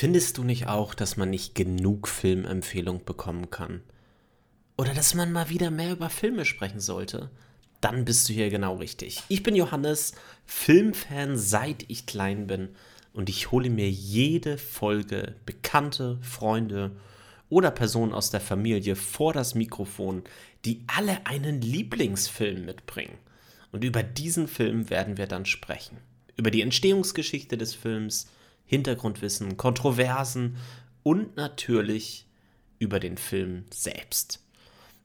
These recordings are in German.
Findest du nicht auch, dass man nicht genug Filmempfehlung bekommen kann? Oder dass man mal wieder mehr über Filme sprechen sollte? Dann bist du hier genau richtig. Ich bin Johannes, Filmfan seit ich klein bin und ich hole mir jede Folge Bekannte, Freunde oder Personen aus der Familie vor das Mikrofon, die alle einen Lieblingsfilm mitbringen. Und über diesen Film werden wir dann sprechen. Über die Entstehungsgeschichte des Films, Hintergrundwissen, Kontroversen und natürlich über den Film selbst.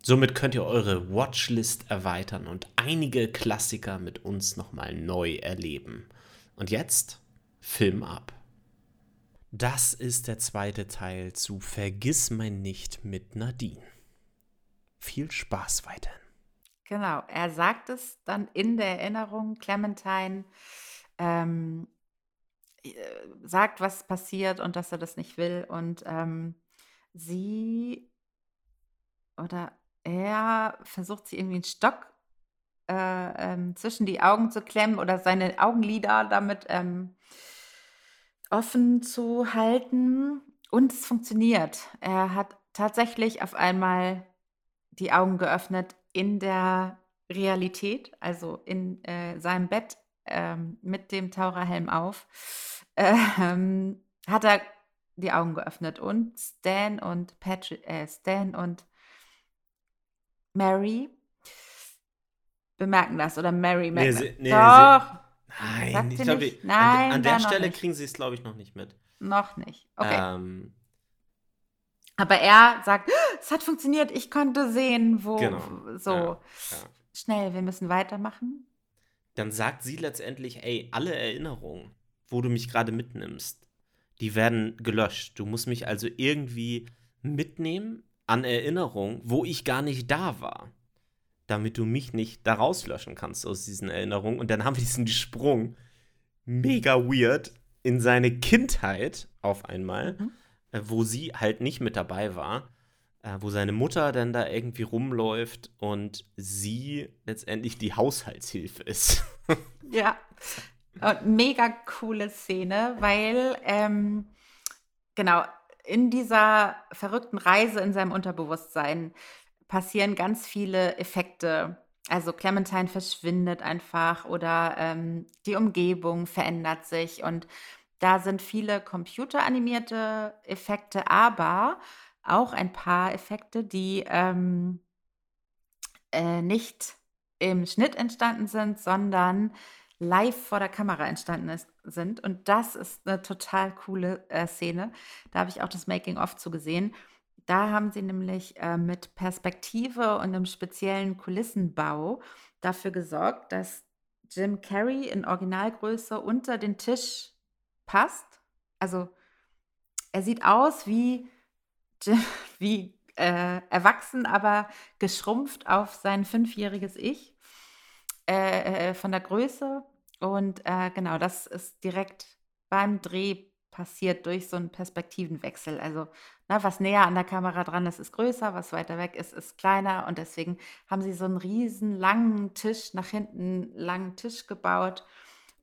Somit könnt ihr eure Watchlist erweitern und einige Klassiker mit uns nochmal neu erleben. Und jetzt Film ab. Das ist der zweite Teil zu Vergiss mein nicht mit Nadine. Viel Spaß weiterhin. Genau, er sagt es dann in der Erinnerung, Clementine ähm, äh, sagt, was passiert und dass er das nicht will. Und ähm, sie oder er versucht sie irgendwie einen Stock äh, ähm, zwischen die Augen zu klemmen oder seine Augenlider damit ähm, offen zu halten. Und es funktioniert. Er hat tatsächlich auf einmal die Augen geöffnet in der Realität, also in äh, seinem Bett ähm, mit dem Taucherhelm auf, ähm, hat er die Augen geöffnet und Stan und Patrick, äh, Stan und Mary bemerken das oder Mary merkt nee, nee, Doch. Nein, ich glaube, an, an der Stelle kriegen sie es, glaube ich, noch nicht mit. Noch nicht. Okay. Ähm, aber er sagt, es hat funktioniert, ich konnte sehen, wo genau. so ja, ja. schnell, wir müssen weitermachen. Dann sagt sie letztendlich, ey, alle Erinnerungen, wo du mich gerade mitnimmst, die werden gelöscht. Du musst mich also irgendwie mitnehmen an Erinnerungen, wo ich gar nicht da war, damit du mich nicht da rauslöschen kannst aus diesen Erinnerungen. Und dann haben wir diesen Sprung mega weird in seine Kindheit auf einmal, mhm. äh, wo sie halt nicht mit dabei war, äh, wo seine Mutter dann da irgendwie rumläuft und sie letztendlich die Haushaltshilfe ist. ja, mega coole Szene, weil ähm, genau in dieser verrückten Reise in seinem Unterbewusstsein passieren ganz viele Effekte. Also Clementine verschwindet einfach oder ähm, die Umgebung verändert sich und da sind viele computeranimierte Effekte, aber auch ein paar Effekte, die ähm, äh, nicht im Schnitt entstanden sind, sondern live vor der Kamera entstanden ist, sind. Und das ist eine total coole äh, Szene. Da habe ich auch das Making-of zugesehen. Da haben sie nämlich äh, mit Perspektive und einem speziellen Kulissenbau dafür gesorgt, dass Jim Carrey in Originalgröße unter den Tisch passt. Also er sieht aus wie, wie äh, erwachsen, aber geschrumpft auf sein fünfjähriges Ich. Äh, äh, von der Größe. Und äh, genau, das ist direkt beim Dreh passiert durch so einen Perspektivenwechsel. Also, na, was näher an der Kamera dran ist, ist größer, was weiter weg ist, ist kleiner. Und deswegen haben sie so einen riesen langen Tisch, nach hinten langen Tisch gebaut,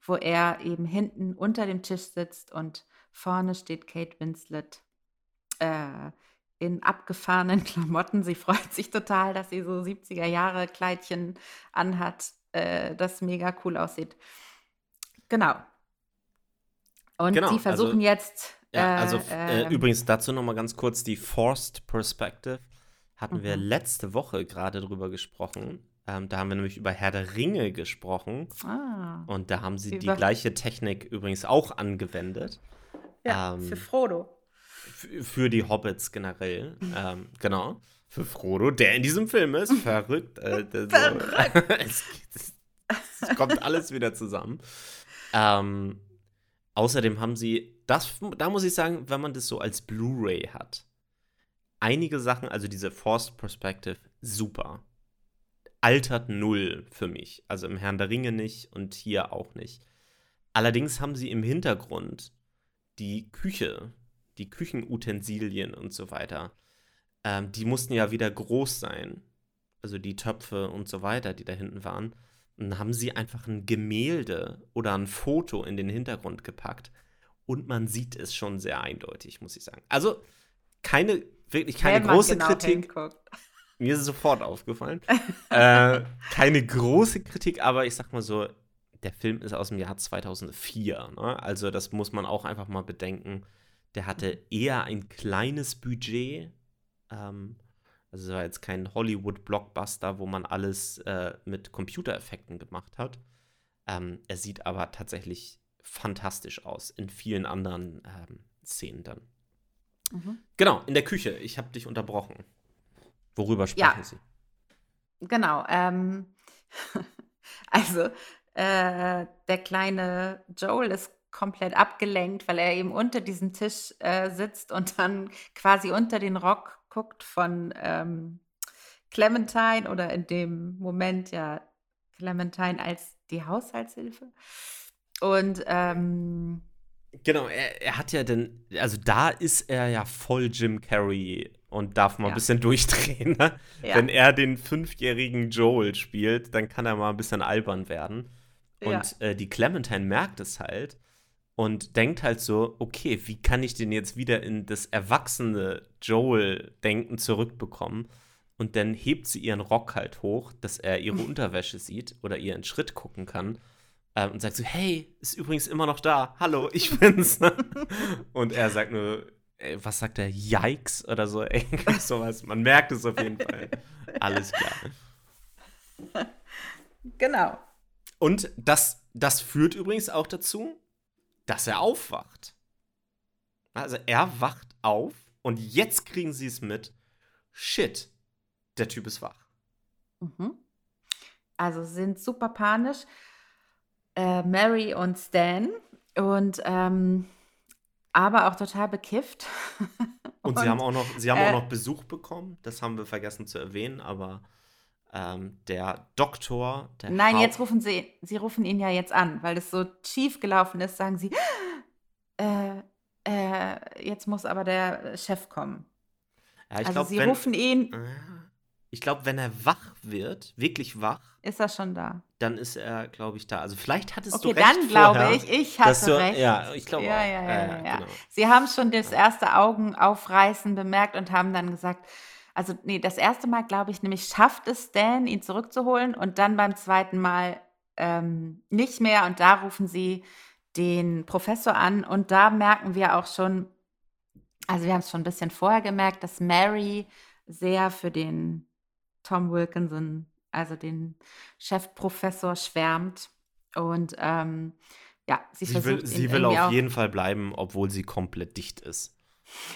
wo er eben hinten unter dem Tisch sitzt und vorne steht Kate Winslet äh, in abgefahrenen Klamotten. Sie freut sich total, dass sie so 70er Jahre Kleidchen anhat äh, das mega cool aussieht. Genau. Und genau, sie versuchen also, jetzt. Ja, also äh, äh, übrigens dazu nochmal ganz kurz: die Forced Perspective hatten mhm. wir letzte Woche gerade drüber gesprochen. Ähm, da haben wir nämlich über Herr der Ringe gesprochen. Ah, und da haben sie die gleiche Technik übrigens auch angewendet. Ja, ähm, für Frodo. Für die Hobbits generell. ähm, genau für Frodo, der in diesem Film ist. Verrückt. Äh, Verrückt. es, es, es, kommt alles wieder zusammen. Ähm, außerdem haben sie, das, da muss ich sagen, wenn man das so als Blu-ray hat, einige Sachen, also diese Forced Perspective, super. Altert null für mich. Also im Herrn der Ringe nicht und hier auch nicht. Allerdings haben sie im Hintergrund die Küche, die Küchenutensilien und so weiter ähm, die mussten ja wieder groß sein. Also die Töpfe und so weiter, die da hinten waren. Und dann haben sie einfach ein Gemälde oder ein Foto in den Hintergrund gepackt. und man sieht es schon sehr eindeutig, muss ich sagen. Also keine, wirklich keine große genau Kritik. Hinguckt. Mir ist es sofort aufgefallen. äh, keine große Kritik, aber ich sag mal so, der Film ist aus dem Jahr 2004. Ne? Also das muss man auch einfach mal bedenken. Der hatte eher ein kleines Budget. Ähm, also es war jetzt kein Hollywood-Blockbuster, wo man alles äh, mit Computereffekten gemacht hat. Ähm, er sieht aber tatsächlich fantastisch aus in vielen anderen ähm, Szenen dann. Mhm. Genau, in der Küche. Ich habe dich unterbrochen. Worüber sprechen ja. Sie? Genau. Ähm, also, äh, der kleine Joel ist komplett abgelenkt, weil er eben unter diesem Tisch äh, sitzt und dann quasi unter den Rock guckt von ähm, Clementine oder in dem Moment ja Clementine als die Haushaltshilfe. Und ähm, genau, er, er hat ja dann, also da ist er ja voll Jim Carrey und darf mal ja. ein bisschen durchdrehen. Ne? Ja. Wenn er den fünfjährigen Joel spielt, dann kann er mal ein bisschen albern werden. Und ja. äh, die Clementine merkt es halt und denkt halt so, okay, wie kann ich den jetzt wieder in das erwachsene Joel-Denken zurückbekommen? Und dann hebt sie ihren Rock halt hoch, dass er ihre Unterwäsche sieht oder ihr einen Schritt gucken kann. Ähm, und sagt so, hey, ist übrigens immer noch da. Hallo, ich bin's. und er sagt nur, ey, was sagt er? Yikes oder so. Irgendwie sowas. Man merkt es auf jeden Fall. Alles klar. Genau. Und das, das führt übrigens auch dazu, dass er aufwacht. Also er wacht auf und jetzt kriegen sie es mit. Shit, der Typ ist wach. Mhm. Also sind super panisch. Äh, Mary und Stan und ähm, aber auch total bekifft. und, und, sie haben auch noch, sie haben äh, auch noch Besuch bekommen. Das haben wir vergessen zu erwähnen, aber ähm, der Doktor. Der Nein, Haupt jetzt rufen sie, sie rufen ihn ja jetzt an, weil es so schief gelaufen ist, sagen sie, äh, äh, jetzt muss aber der Chef kommen. Ja, also glaub, sie wenn, rufen ihn. Ich glaube, wenn er wach wird, wirklich wach, ist er schon da. Dann ist er, glaube ich, da. Also vielleicht hattest okay, du recht dann glaube ich, ich hatte du, recht. Ja, ich glaube ja. Ja, ja, ja. Genau. Sie haben schon das erste Augenaufreißen bemerkt und haben dann gesagt, also nee, das erste Mal, glaube ich, nämlich schafft es Stan, ihn zurückzuholen und dann beim zweiten Mal ähm, nicht mehr und da rufen sie den Professor an und da merken wir auch schon, also wir haben es schon ein bisschen vorher gemerkt, dass Mary sehr für den Tom Wilkinson, also den Chefprofessor, schwärmt und ähm, ja, sie, sie versucht will, sie will auf jeden Fall bleiben, obwohl sie komplett dicht ist.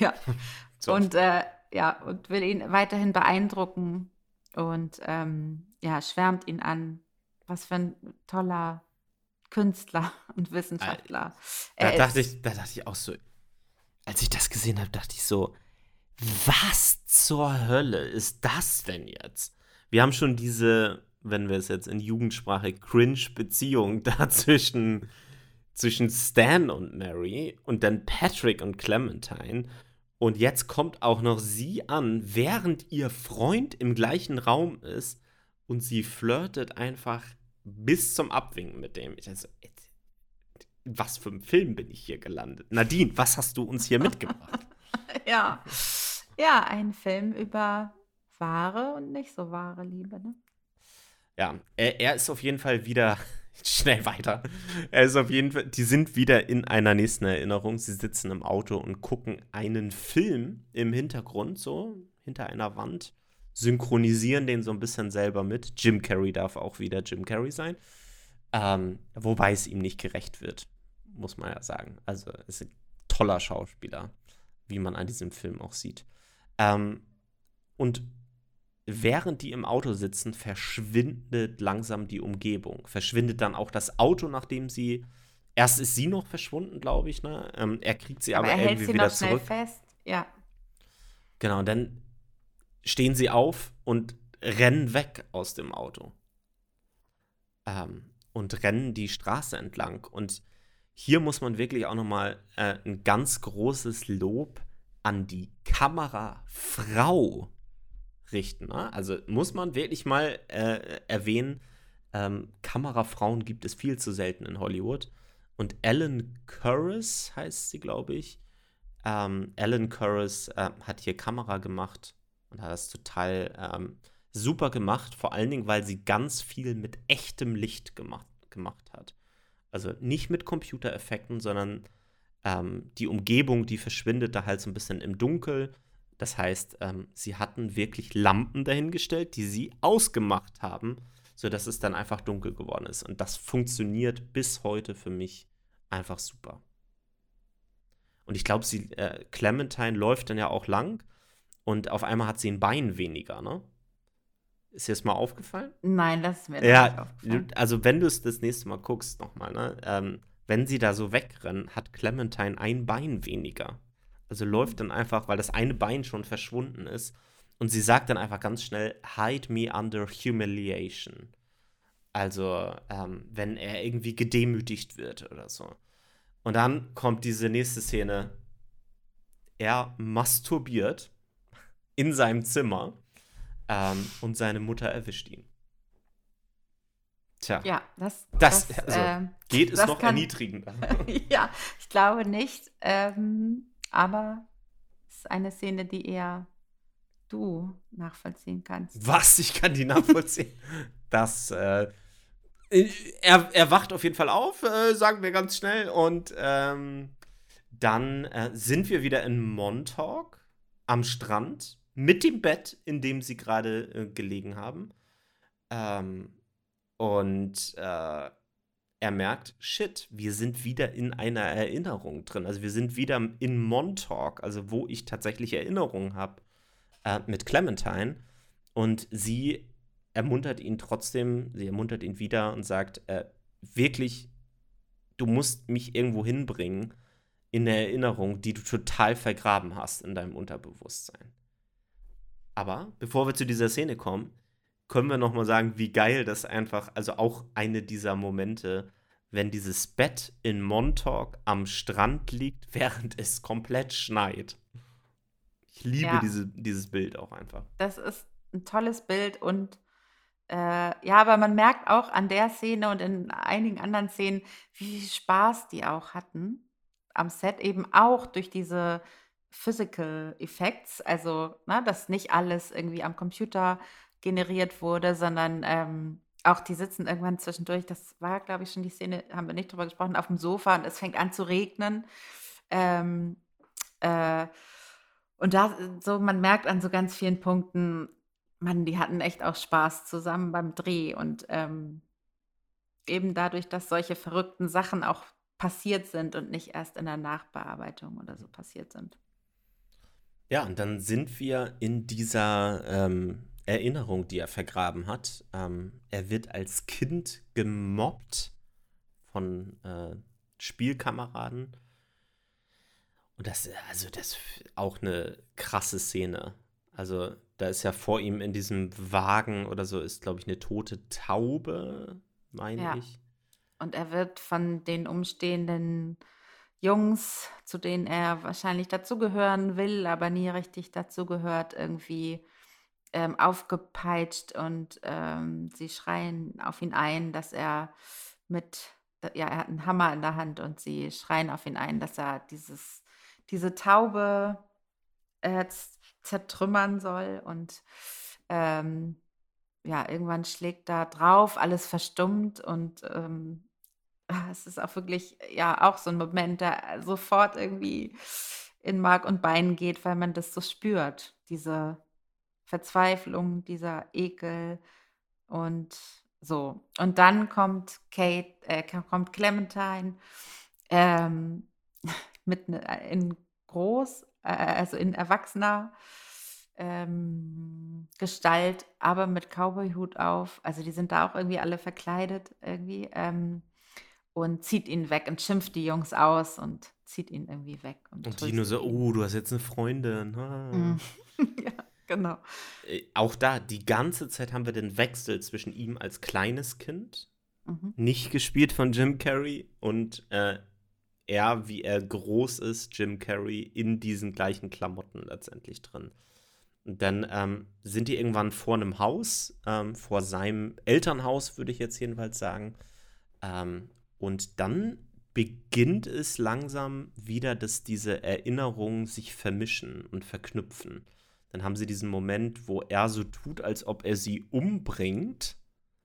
Ja. so. Und äh, ja, und will ihn weiterhin beeindrucken und ähm, ja, schwärmt ihn an. Was für ein toller Künstler und Wissenschaftler. Da dachte, ich, da dachte ich auch so, als ich das gesehen habe, dachte ich so, was zur Hölle ist das denn jetzt? Wir haben schon diese, wenn wir es jetzt in Jugendsprache, Cringe-Beziehung da zwischen, zwischen Stan und Mary und dann Patrick und Clementine. Und jetzt kommt auch noch sie an, während ihr Freund im gleichen Raum ist und sie flirtet einfach bis zum Abwinken mit dem. Ich also, was für ein Film bin ich hier gelandet? Nadine, was hast du uns hier mitgebracht? ja. Ja, ein Film über wahre und nicht so wahre Liebe, ne? Ja, er, er ist auf jeden Fall wieder schnell weiter. Er ist auf jeden Fall, die sind wieder in einer nächsten Erinnerung. Sie sitzen im Auto und gucken einen Film im Hintergrund, so hinter einer Wand, synchronisieren den so ein bisschen selber mit. Jim Carrey darf auch wieder Jim Carrey sein. Ähm, wobei es ihm nicht gerecht wird, muss man ja sagen. Also, ist ein toller Schauspieler, wie man an diesem Film auch sieht. Ähm, und während die im Auto sitzen, verschwindet langsam die Umgebung. Verschwindet dann auch das Auto, nachdem sie. Erst ist sie noch verschwunden, glaube ich, ne? Ähm, er kriegt sie aber, aber er irgendwie wieder zurück. Fest. Ja. Genau, dann stehen sie auf und rennen weg aus dem Auto. Ähm, und rennen die Straße entlang. Und hier muss man wirklich auch nochmal äh, ein ganz großes Lob an die Kamerafrau richten. Ne? Also muss man wirklich mal äh, erwähnen, ähm, Kamerafrauen gibt es viel zu selten in Hollywood. Und Alan Curris heißt sie, glaube ich. Ähm, Alan Curris äh, hat hier Kamera gemacht und hat das total ähm, super gemacht. Vor allen Dingen, weil sie ganz viel mit echtem Licht gemacht, gemacht hat. Also nicht mit Computereffekten, sondern ähm, die Umgebung, die verschwindet da halt so ein bisschen im Dunkel. Das heißt, ähm, sie hatten wirklich Lampen dahingestellt, die sie ausgemacht haben, sodass es dann einfach dunkel geworden ist. Und das funktioniert bis heute für mich einfach super. Und ich glaube, sie, äh, Clementine läuft dann ja auch lang und auf einmal hat sie ein Bein weniger, ne? Ist dir das mal aufgefallen? Nein, das ist mir ja, nicht aufgefallen. Also, wenn du es das nächste Mal guckst, nochmal, ne? Ähm, wenn sie da so wegrennen, hat Clementine ein Bein weniger. Also läuft dann einfach, weil das eine Bein schon verschwunden ist. Und sie sagt dann einfach ganz schnell, hide me under humiliation. Also, ähm, wenn er irgendwie gedemütigt wird oder so. Und dann kommt diese nächste Szene. Er masturbiert in seinem Zimmer ähm, und seine Mutter erwischt ihn. Tja. Ja, das, das, das also, äh, geht es noch kann, erniedrigender. ja, ich glaube nicht. Ähm, aber es ist eine Szene, die eher du nachvollziehen kannst. Was? Ich kann die nachvollziehen. das, äh, er, er wacht auf jeden Fall auf, äh, sagen wir ganz schnell. Und ähm, dann äh, sind wir wieder in Montauk am Strand mit dem Bett, in dem sie gerade äh, gelegen haben. Ähm, und äh, er merkt, shit, wir sind wieder in einer Erinnerung drin. Also wir sind wieder in Montauk, also wo ich tatsächlich Erinnerungen habe äh, mit Clementine. Und sie ermuntert ihn trotzdem, sie ermuntert ihn wieder und sagt, äh, wirklich, du musst mich irgendwo hinbringen in der Erinnerung, die du total vergraben hast in deinem Unterbewusstsein. Aber bevor wir zu dieser Szene kommen, können wir noch mal sagen, wie geil das einfach, also auch eine dieser Momente, wenn dieses Bett in Montauk am Strand liegt, während es komplett schneit. Ich liebe ja. diese, dieses Bild auch einfach. Das ist ein tolles Bild und äh, ja, aber man merkt auch an der Szene und in einigen anderen Szenen, wie viel Spaß die auch hatten am Set, eben auch durch diese Physical Effects, also, ne, dass nicht alles irgendwie am Computer generiert wurde, sondern ähm, auch die sitzen irgendwann zwischendurch, das war, glaube ich, schon die Szene, haben wir nicht drüber gesprochen, auf dem Sofa und es fängt an zu regnen. Ähm, äh, und da, so, man merkt an so ganz vielen Punkten, man, die hatten echt auch Spaß zusammen beim Dreh und ähm, eben dadurch, dass solche verrückten Sachen auch passiert sind und nicht erst in der Nachbearbeitung oder so passiert sind. Ja, und dann sind wir in dieser ähm, Erinnerung, die er vergraben hat. Ähm, er wird als Kind gemobbt von äh, Spielkameraden. Und das, also das ist auch eine krasse Szene. Also da ist ja vor ihm in diesem Wagen oder so ist, glaube ich, eine tote Taube, meine ja. ich. Und er wird von den umstehenden Jungs, zu denen er wahrscheinlich dazugehören will, aber nie richtig dazugehört, irgendwie ähm, aufgepeitscht und ähm, sie schreien auf ihn ein, dass er mit, ja, er hat einen Hammer in der Hand und sie schreien auf ihn ein, dass er dieses, diese Taube äh, zertrümmern soll und ähm, ja, irgendwann schlägt da drauf, alles verstummt und ähm, es ist auch wirklich, ja, auch so ein Moment, der sofort irgendwie in Mark und Bein geht, weil man das so spürt, diese Verzweiflung, dieser Ekel und so. Und dann kommt Kate, äh, kommt Clementine ähm, mit ne, in groß, äh, also in erwachsener ähm, Gestalt, aber mit Cowboy-Hut auf. Also die sind da auch irgendwie alle verkleidet irgendwie ähm, und zieht ihn weg und schimpft die Jungs aus und zieht ihn irgendwie weg. Und, und die nur so, oh, du hast jetzt eine Freundin. Mhm. ja. Genau. Äh, auch da, die ganze Zeit haben wir den Wechsel zwischen ihm als kleines Kind, mhm. nicht gespielt von Jim Carrey, und äh, er, wie er groß ist, Jim Carrey, in diesen gleichen Klamotten letztendlich drin. Und dann ähm, sind die irgendwann vor einem Haus, ähm, vor seinem Elternhaus, würde ich jetzt jedenfalls sagen. Ähm, und dann beginnt es langsam wieder, dass diese Erinnerungen sich vermischen und verknüpfen. Dann haben sie diesen Moment, wo er so tut, als ob er sie umbringt.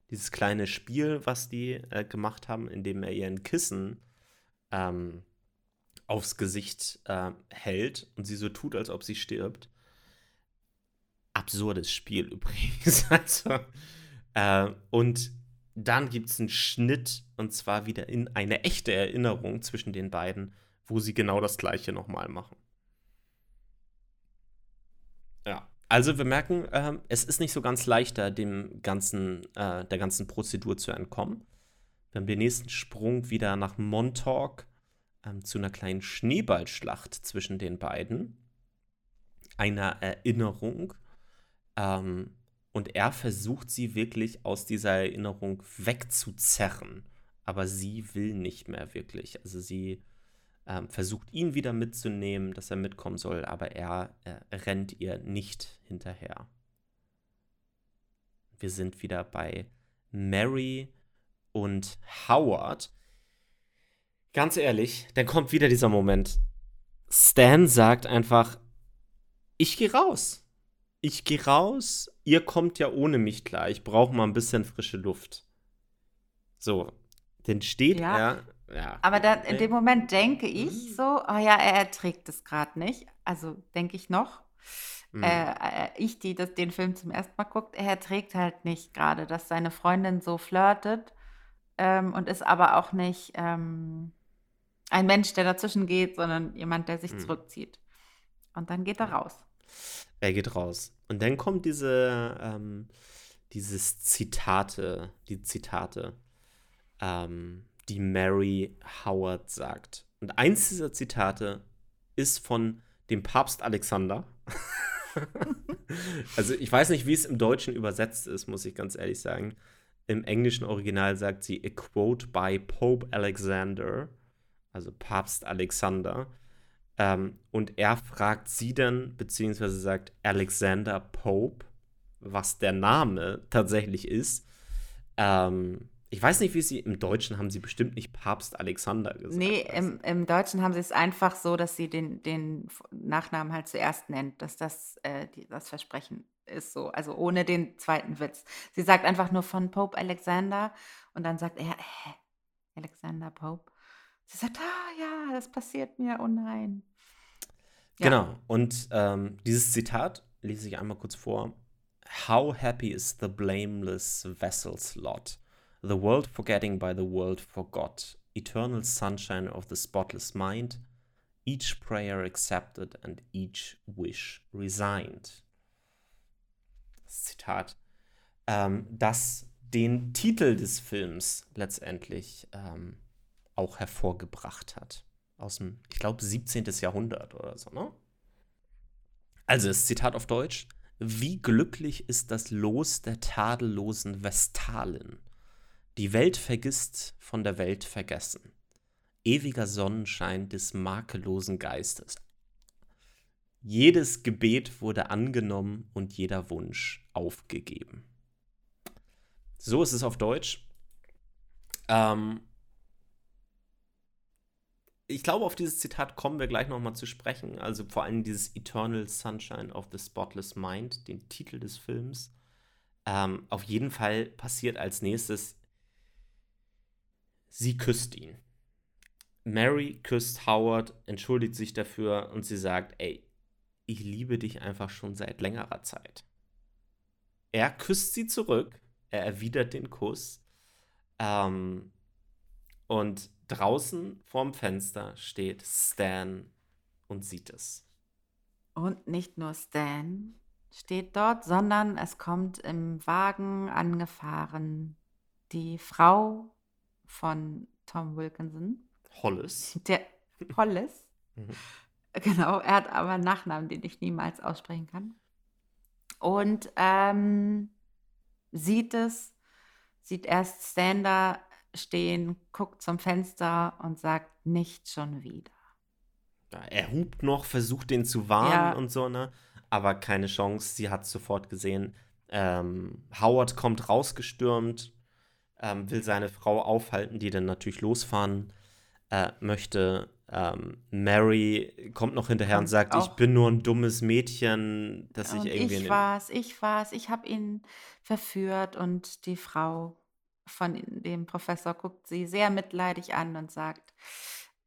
Dieses kleine Spiel, was die äh, gemacht haben, indem er ihren Kissen ähm, aufs Gesicht äh, hält und sie so tut, als ob sie stirbt. Absurdes Spiel übrigens. also, äh, und dann gibt es einen Schnitt und zwar wieder in eine echte Erinnerung zwischen den beiden, wo sie genau das gleiche nochmal machen. Ja. Also wir merken, äh, es ist nicht so ganz leichter, dem ganzen, äh, der ganzen Prozedur zu entkommen. Wir haben den nächsten Sprung wieder nach Montauk ähm, zu einer kleinen Schneeballschlacht zwischen den beiden. Einer Erinnerung. Ähm, und er versucht sie wirklich aus dieser Erinnerung wegzuzerren. Aber sie will nicht mehr wirklich. Also sie ähm, versucht ihn wieder mitzunehmen, dass er mitkommen soll, aber er äh, rennt ihr nicht hinterher. Wir sind wieder bei Mary und Howard. Ganz ehrlich, dann kommt wieder dieser Moment. Stan sagt einfach, ich gehe raus. Ich gehe raus, ihr kommt ja ohne mich klar. Ich brauche mal ein bisschen frische Luft. So, dann steht ja. er ja. Aber dann, in dem Moment denke ich mhm. so, oh ja, er erträgt es gerade nicht. Also denke ich noch. Mhm. Äh, äh, ich, die das, den Film zum ersten Mal guckt, er erträgt halt nicht gerade, dass seine Freundin so flirtet ähm, und ist aber auch nicht ähm, ein Mensch, der dazwischen geht, sondern jemand, der sich mhm. zurückzieht. Und dann geht er raus. Er geht raus. Und dann kommt diese, ähm, dieses Zitate, die Zitate. Ähm, die Mary Howard sagt. Und eins dieser Zitate ist von dem Papst Alexander. also ich weiß nicht, wie es im Deutschen übersetzt ist, muss ich ganz ehrlich sagen. Im englischen Original sagt sie a quote by Pope Alexander, also Papst Alexander. Ähm, und er fragt sie dann, beziehungsweise sagt Alexander Pope, was der Name tatsächlich ist. Ähm, ich weiß nicht, wie sie im Deutschen haben sie bestimmt nicht Papst Alexander gesagt. Nee, im, im Deutschen haben sie es einfach so, dass sie den, den Nachnamen halt zuerst nennt, dass das äh, die, das Versprechen ist so, also ohne den zweiten Witz. Sie sagt einfach nur von Pope Alexander und dann sagt er, äh, Alexander Pope. Sie sagt, ah ja, das passiert mir, oh nein. Ja. Genau, und ähm, dieses Zitat lese ich einmal kurz vor. How happy is the blameless vessel's lot? The world forgetting by the world forgot, eternal sunshine of the spotless mind, each prayer accepted and each wish resigned. Zitat. Ähm, das den Titel des Films letztendlich ähm, auch hervorgebracht hat. Aus dem, ich glaube, 17. Jahrhundert oder so, ne? Also das Zitat auf Deutsch. Wie glücklich ist das Los der tadellosen Vestalen die Welt vergisst, von der Welt vergessen. Ewiger Sonnenschein des makellosen Geistes. Jedes Gebet wurde angenommen und jeder Wunsch aufgegeben. So ist es auf Deutsch. Ähm ich glaube, auf dieses Zitat kommen wir gleich nochmal zu sprechen. Also vor allem dieses Eternal Sunshine of the Spotless Mind, den Titel des Films. Ähm, auf jeden Fall passiert als nächstes Sie küsst ihn. Mary küsst Howard, entschuldigt sich dafür und sie sagt, ey, ich liebe dich einfach schon seit längerer Zeit. Er küsst sie zurück, er erwidert den Kuss. Ähm, und draußen vorm Fenster steht Stan und sieht es. Und nicht nur Stan steht dort, sondern es kommt im Wagen angefahren die Frau von Tom Wilkinson. Hollis. Der Hollis. mhm. Genau, er hat aber einen Nachnamen, den ich niemals aussprechen kann. Und ähm, sieht es, sieht erst Stander stehen, guckt zum Fenster und sagt nicht schon wieder. Er hupt noch, versucht den zu warnen ja. und so, ne? Aber keine Chance, sie hat es sofort gesehen. Ähm, Howard kommt rausgestürmt, ähm, will seine Frau aufhalten, die dann natürlich losfahren. äh, möchte. Ähm, Mary kommt noch hinterher Kommt und sagt, ich bin nur ein dummes Mädchen, dass ich Und irgendwie ich war's, ich war's, ich habe ihn verführt und die Frau von dem Professor guckt sie sehr mitleidig an und sagt,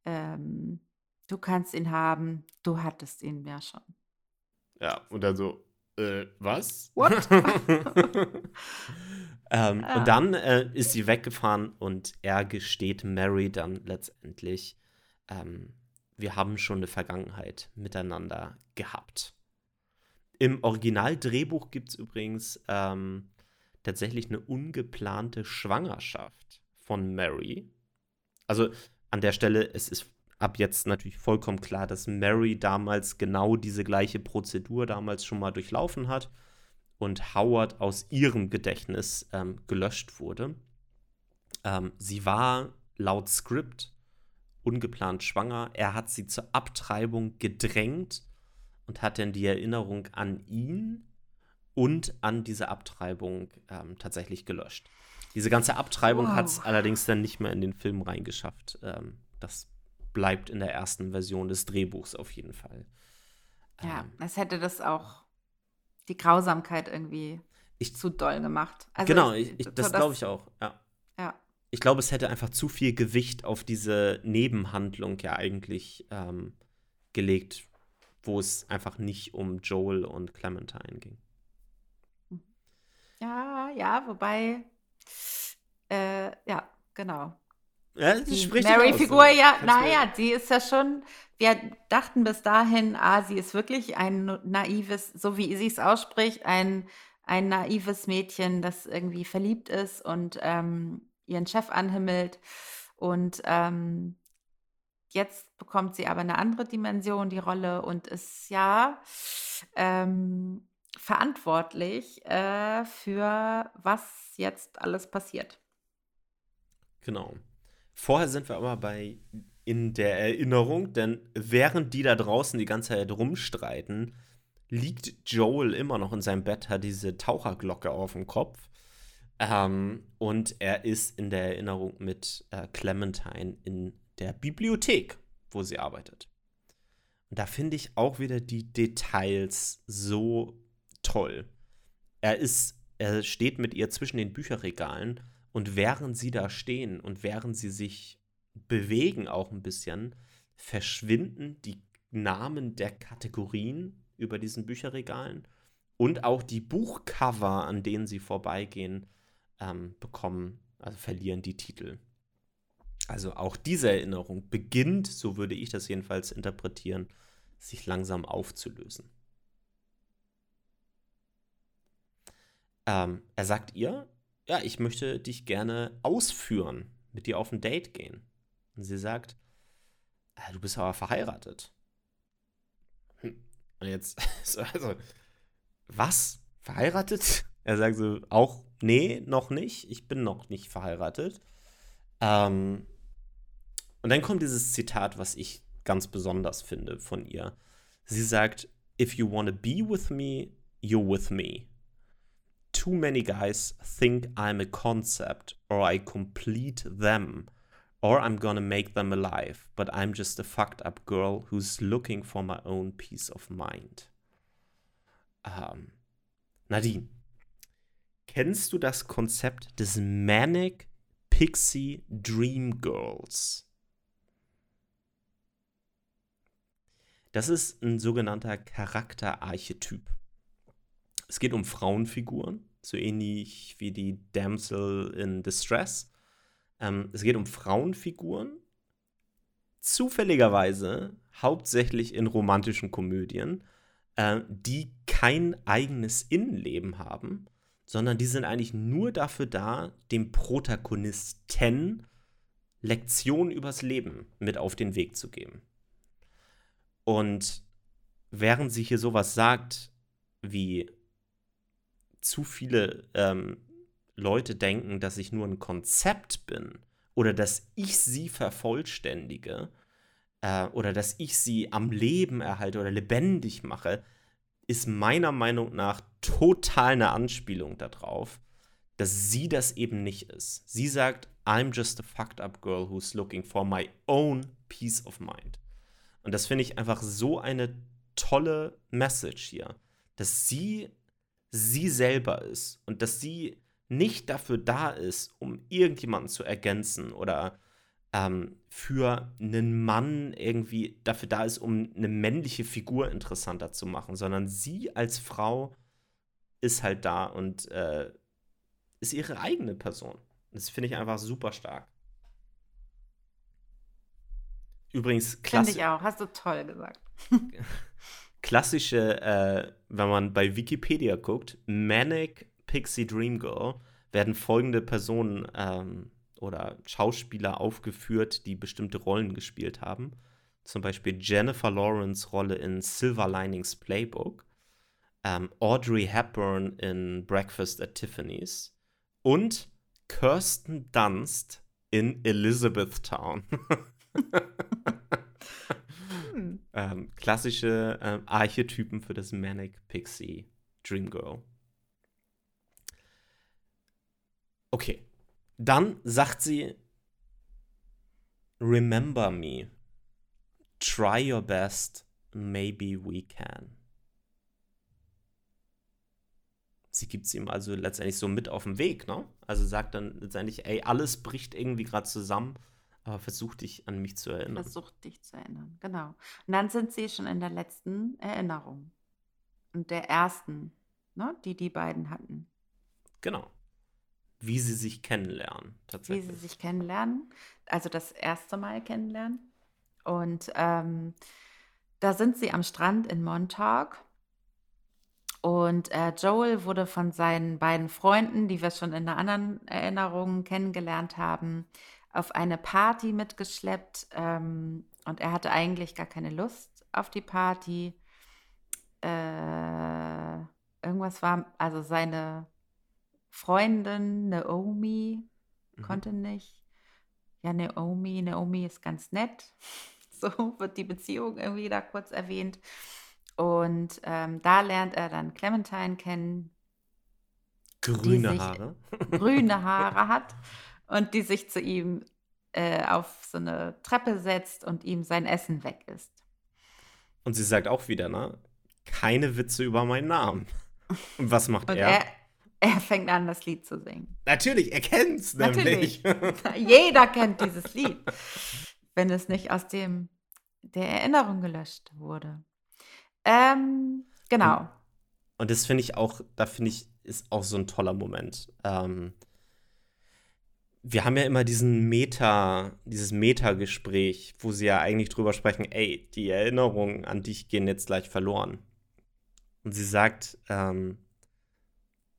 ähm, du kannst ihn haben, du hattest ihn ja schon. Ja, und dann so, äh, was? What? ähm, Ah. Und dann äh, ist sie weggefahren und er gesteht Mary dann letztendlich, ähm, wir haben schon eine Vergangenheit miteinander gehabt. Im Originaldrehbuch gibt es übrigens ähm, tatsächlich eine ungeplante Schwangerschaft von Mary. Also an der Stelle, es ist ab jetzt natürlich vollkommen klar, dass Mary damals genau diese gleiche Prozedur damals schon mal durchlaufen hat und Howard aus ihrem Gedächtnis ähm, gelöscht wurde. Ähm, sie war laut Skript ungeplant schwanger. Er hat sie zur Abtreibung gedrängt und hat dann die Erinnerung an ihn und an diese Abtreibung ähm, tatsächlich gelöscht. Diese ganze Abtreibung Wow. hat es allerdings dann nicht mehr in den Film reingeschafft. Ähm, das bleibt in der ersten Version des Drehbuchs auf jeden Fall. Ja, Ähm, es hätte das auch die Grausamkeit irgendwie ich, zu doll gemacht. Also genau, ich, ich, so das glaube ich auch. Ja. Ja, Ich glaube, es hätte einfach zu viel Gewicht auf diese Nebenhandlung ja eigentlich ähm, gelegt, wo es einfach nicht um Joel und Clementine ging. ja, ja, wobei, äh, ja, genau. Ja, Die spricht Mary-Figur, ne? ja, naja, sie ist ja schon, wir dachten bis dahin, ah, sie ist wirklich ein naives, so wie sie es ausspricht, ein, ein naives Mädchen, das irgendwie verliebt ist und ähm, ihren Chef anhimmelt. Und ähm, jetzt bekommt sie aber eine andere Dimension, die Rolle, und ist ja ähm, verantwortlich äh, für was jetzt alles passiert. Genau. Vorher sind wir aber bei in der Erinnerung, denn während die da draußen die ganze Zeit rumstreiten, liegt Joel immer noch in seinem Bett, hat diese Taucherglocke auf dem Kopf. Ähm, und er ist in der Erinnerung mit äh, Clementine in der Bibliothek, wo sie arbeitet. Und da finde ich auch wieder die Details so toll. Er ist, er steht mit ihr zwischen den Bücherregalen und während sie da stehen und während sie sich bewegen auch ein bisschen, verschwinden die Namen der Kategorien über diesen Bücherregalen und auch die Buchcover, an denen sie vorbeigehen, ähm, bekommen, also verlieren die Titel. Also auch diese Erinnerung beginnt, so würde ich das jedenfalls interpretieren, sich langsam aufzulösen. Ähm, er sagt ihr, ja, ich möchte dich gerne ausführen, mit dir auf ein Date gehen. Und sie sagt, "Ah, du bist aber verheiratet. Hm. Und jetzt, so, also, was? Verheiratet? Er sagt so, auch, nee, noch nicht. Ich bin noch nicht verheiratet. Ähm, und dann kommt dieses Zitat, was ich ganz besonders finde von ihr. Sie sagt, if you want to be with me, you're with me. Too many guys think I'm a concept or I complete them or I'm gonna make them alive, but I'm just a fucked up girl who's looking for my own peace of mind. Ähm, Nadine, kennst du das Konzept des Manic Pixie Dream Girls? Das ist ein sogenannter Charakterarchetyp. Es geht um Frauenfiguren, so ähnlich wie die Damsel in Distress. Ähm, es geht um Frauenfiguren, zufälligerweise hauptsächlich in romantischen Komödien, äh, die kein eigenes Innenleben haben, sondern die sind eigentlich nur dafür da, dem Protagonisten Lektionen übers Leben mit auf den Weg zu geben. Und während sie hier sowas sagt, wie zu viele ähm, Leute denken, dass ich nur ein Konzept bin oder dass ich sie vervollständige äh, oder dass ich sie am Leben erhalte oder lebendig mache, ist meiner Meinung nach total eine Anspielung darauf, dass sie das eben nicht ist. Sie sagt, I'm just a fucked up girl who's looking for my own peace of mind. Und das finde ich einfach so eine tolle Message hier, dass sie sie selber ist und dass sie nicht dafür da ist, um irgendjemanden zu ergänzen oder ähm, für einen Mann irgendwie dafür da ist, um eine männliche Figur interessanter zu machen, sondern sie als Frau ist halt da und äh, ist ihre eigene Person. Das finde ich einfach super stark. Übrigens, klassisch. Finde ich auch, hast du toll gesagt. klassische, äh, wenn man bei Wikipedia guckt, Manic Pixie Dream Girl, werden folgende Personen ähm, oder Schauspieler aufgeführt, die bestimmte Rollen gespielt haben. Zum Beispiel Jennifer Lawrence Rolle in Silver Linings Playbook, ähm, Audrey Hepburn in Breakfast at Tiffany's und Kirsten Dunst in Elizabethtown. hm. ähm, klassische ähm, Archetypen für das Manic Pixie Dream Girl. Okay, dann sagt sie, Remember me. Try your best. Maybe we can. Sie gibt es ihm also letztendlich so mit auf den Weg, ne? Also sagt dann letztendlich, ey, alles bricht irgendwie gerade zusammen, aber versuch dich an mich zu erinnern. Versuch dich zu erinnern, genau. Und dann sind sie schon in der letzten Erinnerung. Und der ersten, ne, die die beiden hatten. Genau wie sie sich kennenlernen, tatsächlich. Wie sie sich kennenlernen, also das erste Mal kennenlernen. Und ähm, da sind sie am Strand in Montauk. Und äh, Joel wurde von seinen beiden Freunden, die wir schon in einer anderen Erinnerung kennengelernt haben, auf eine Party mitgeschleppt. Ähm, und er hatte eigentlich gar keine Lust auf die Party. Äh, irgendwas war, also seine Freundin Naomi mhm. konnte nicht. Ja, Naomi, Naomi ist ganz nett. So wird die Beziehung irgendwie da kurz erwähnt. Und ähm, da lernt er dann Clementine kennen. Grüne sich, Haare. grüne Haare hat und die sich zu ihm äh, auf so eine Treppe setzt und ihm sein Essen weg ist. Und sie sagt auch wieder, ne? Keine Witze über meinen Namen. Und was macht und er? er? Er fängt an, das Lied zu singen. Natürlich, er kennt es nämlich. Jeder kennt dieses Lied, wenn es nicht aus dem der Erinnerung gelöscht wurde. Ähm, genau. Und, und das finde ich auch, da finde ich, ist auch so ein toller Moment. Ähm, wir haben ja immer diesen Meta, dieses Meta-Gespräch, wo sie ja eigentlich drüber sprechen, ey, die Erinnerungen an dich gehen jetzt gleich verloren. Und sie sagt, ähm,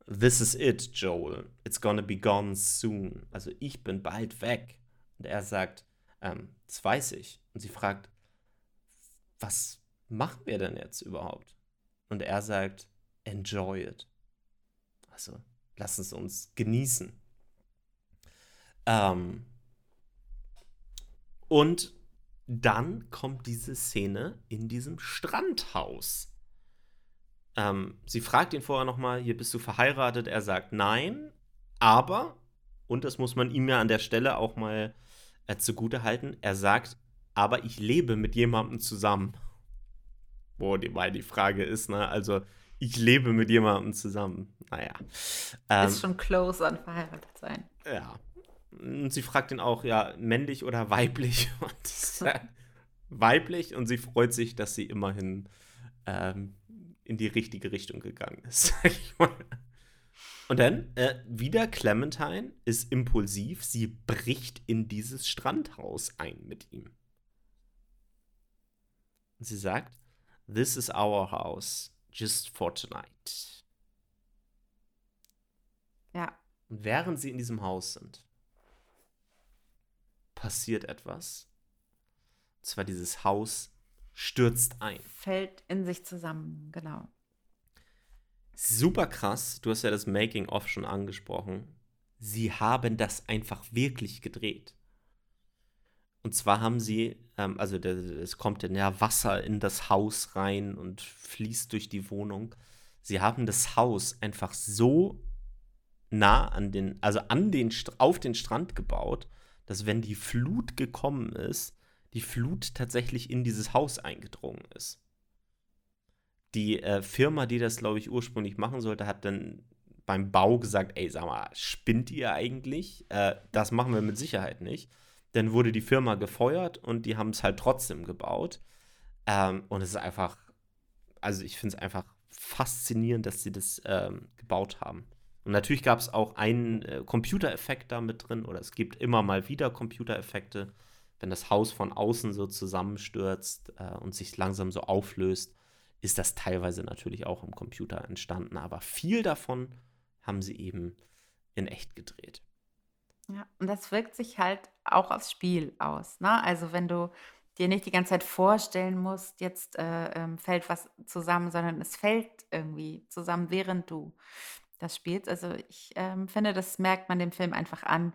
This is it, Joel. It's gonna be gone soon. Also ich bin bald weg. Und er sagt, ähm, das weiß ich. Und sie fragt, was machen wir denn jetzt überhaupt? Und er sagt, enjoy it. Also lass es uns genießen. Ähm, und dann kommt diese Szene in diesem Strandhaus. Ähm, sie fragt ihn vorher nochmal, hier bist du verheiratet? Er sagt nein, aber, und das muss man ihm ja an der Stelle auch mal äh, zugute halten, er sagt, aber ich lebe mit jemandem zusammen. Wo die, weil die Frage ist, ne, also ich lebe mit jemandem zusammen. Naja. Ähm, ist schon close an verheiratet sein. Ja. Und sie fragt ihn auch, ja, männlich oder weiblich? Und, äh, weiblich und sie freut sich, dass sie immerhin ähm, in die richtige Richtung gegangen ist. Und dann äh, wieder Clementine ist impulsiv. Sie bricht in dieses Strandhaus ein mit ihm. Und sie sagt, This is our house, just for tonight. Ja. Und während sie in diesem Haus sind, passiert etwas. Und zwar dieses Haus stürzt ein. Fällt in sich zusammen, genau. Super krass. Du hast ja das Making-of schon angesprochen. Sie haben das einfach wirklich gedreht. Und zwar haben sie, ähm, also es kommt ja Wasser in das Haus rein und fließt durch die Wohnung. Sie haben das Haus einfach so nah an den, also an den, auf den Strand gebaut, dass wenn die Flut gekommen ist, die Flut tatsächlich in dieses Haus eingedrungen ist. Die äh, Firma, die das, glaube ich, ursprünglich machen sollte, hat dann beim Bau gesagt, ey, sag mal, spinnt ihr eigentlich? Äh, das machen wir mit Sicherheit nicht. Dann wurde die Firma gefeuert und die haben es halt trotzdem gebaut. Ähm, und es ist einfach, also ich finde es einfach faszinierend, dass sie das ähm, gebaut haben. Und natürlich gab es auch einen äh, Computereffekt da mit drin, oder es gibt immer mal wieder Computereffekte, wenn das Haus von außen so zusammenstürzt äh, und sich langsam so auflöst, ist das teilweise natürlich auch im Computer entstanden. Aber viel davon haben sie eben in echt gedreht. Ja, und das wirkt sich halt auch aufs Spiel aus. Ne? Also wenn du dir nicht die ganze Zeit vorstellen musst, jetzt äh, ähm, fällt was zusammen, sondern es fällt irgendwie zusammen, während du das spielst. Also ich ähm, finde, das merkt man dem Film einfach an.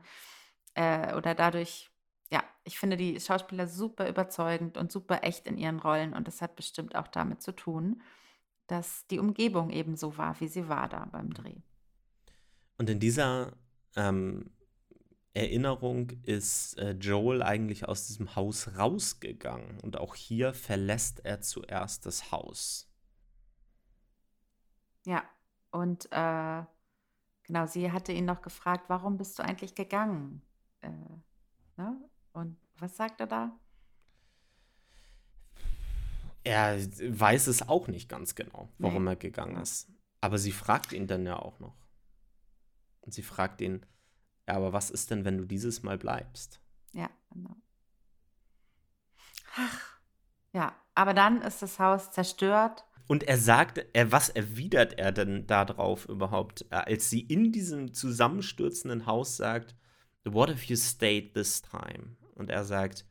Äh, oder dadurch, ja, ich finde die Schauspieler super überzeugend und super echt in ihren Rollen. Und das hat bestimmt auch damit zu tun, dass die Umgebung eben so war, wie sie war da beim Dreh. Und in dieser ähm, Erinnerung ist äh, Joel eigentlich aus diesem Haus rausgegangen. Und auch hier verlässt er zuerst das Haus. Ja, und äh, genau, sie hatte ihn noch gefragt, warum bist du eigentlich gegangen? Äh, ne? Und was sagt er da? Er weiß es auch nicht ganz genau, warum nee. er gegangen ist. Aber sie fragt ihn dann ja auch noch. Und sie fragt ihn, ja, aber was ist denn, wenn du dieses Mal bleibst? Ja, genau. Ach, ja, aber dann ist das Haus zerstört und er sagt, er, was erwidert er denn darauf überhaupt, äh, als sie in diesem zusammenstürzenden Haus sagt, What if you stayed this time? Und er sagt,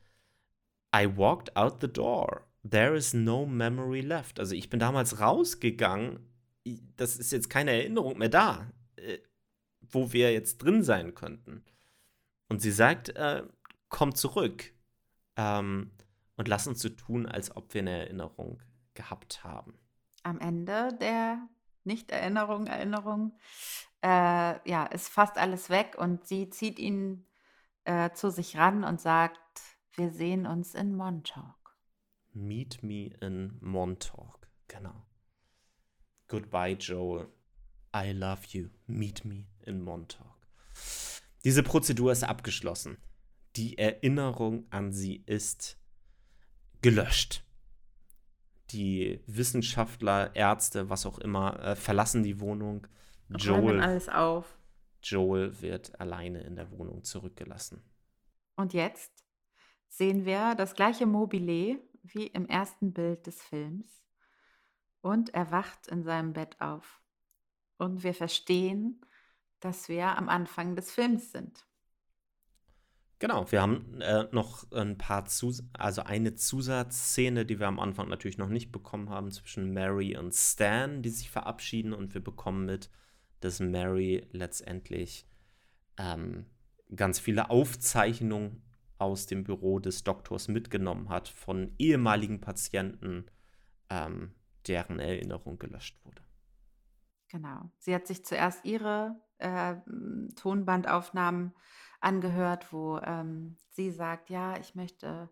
I walked out the door. There is no memory left. Also ich bin damals rausgegangen. Das ist jetzt keine Erinnerung mehr da, äh, wo wir jetzt drin sein könnten. Und sie sagt, äh, komm zurück ähm, und lass uns so tun, als ob wir eine Erinnerung gehabt haben am Ende der Nicht-Erinnerung, Erinnerung, äh, ja, ist fast alles weg und sie zieht ihn äh, zu sich ran und sagt, wir sehen uns in Montauk. Meet me in Montauk, genau. Goodbye, Joel. I love you. Meet me in Montauk. Diese Prozedur ist abgeschlossen. Die Erinnerung an sie ist gelöscht die Wissenschaftler, Ärzte, was auch immer, äh, verlassen die Wohnung. Joel, alles auf. Joel wird alleine in der Wohnung zurückgelassen. Und jetzt sehen wir das gleiche Mobile wie im ersten Bild des Films. Und er wacht in seinem Bett auf. Und wir verstehen, dass wir am Anfang des Films sind. Genau, wir haben äh, noch ein paar, Zus also eine Zusatzszene, die wir am Anfang natürlich noch nicht bekommen haben, zwischen Mary und Stan, die sich verabschieden und wir bekommen mit, dass Mary letztendlich ähm, ganz viele Aufzeichnungen aus dem Büro des Doktors mitgenommen hat von ehemaligen Patienten, ähm, deren Erinnerung gelöscht wurde. Genau. Sie hat sich zuerst ihre äh, Tonbandaufnahmen angehört, wo ähm, sie sagt, ja, ich möchte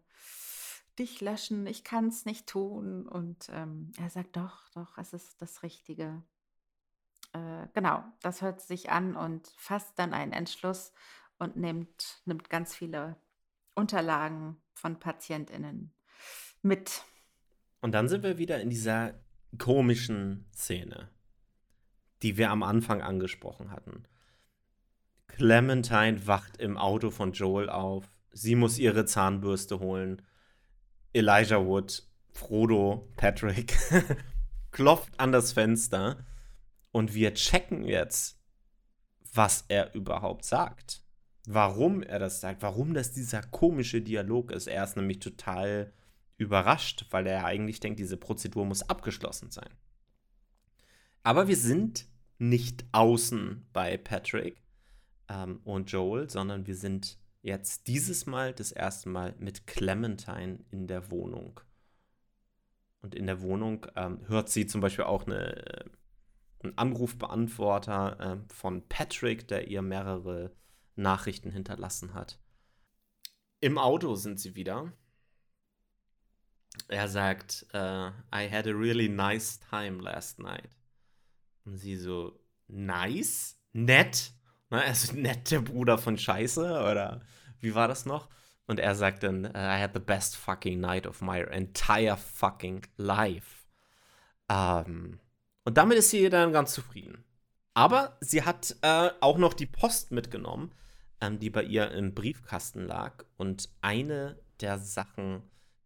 dich löschen, ich kann es nicht tun. Und ähm, er sagt, doch, doch, es ist das Richtige. Äh, genau, das hört sich an und fasst dann einen Entschluss und nimmt, nimmt ganz viele Unterlagen von PatientInnen mit. Und dann sind wir wieder in dieser komischen Szene, die wir am Anfang angesprochen hatten. Clementine wacht im Auto von Joel auf. Sie muss ihre Zahnbürste holen. Elijah Wood, Frodo, Patrick klopft an das Fenster und wir checken jetzt, was er überhaupt sagt. Warum er das sagt, warum das dieser komische Dialog ist. Er ist nämlich total überrascht, weil er eigentlich denkt, diese Prozedur muss abgeschlossen sein. Aber wir sind nicht außen bei Patrick, ähm, und Joel, sondern wir sind jetzt dieses Mal das erste Mal mit Clementine in der Wohnung. Und in der Wohnung ähm, hört sie zum Beispiel auch eine, ein Anrufbeantworter äh, von Patrick, der ihr mehrere Nachrichten hinterlassen hat. Im Auto sind sie wieder. Er sagt, uh, I had a really nice time last night. Und sie so, nice? Nett? Ne, also nett der Bruder von Scheiße? Oder wie war das noch? Und er sagt dann, I had the best fucking night of my entire fucking life. Ähm, und damit ist sie dann ganz zufrieden. Aber sie hat äh, auch noch die Post mitgenommen, ähm, die bei ihr im Briefkasten lag. Und eine der Sachen,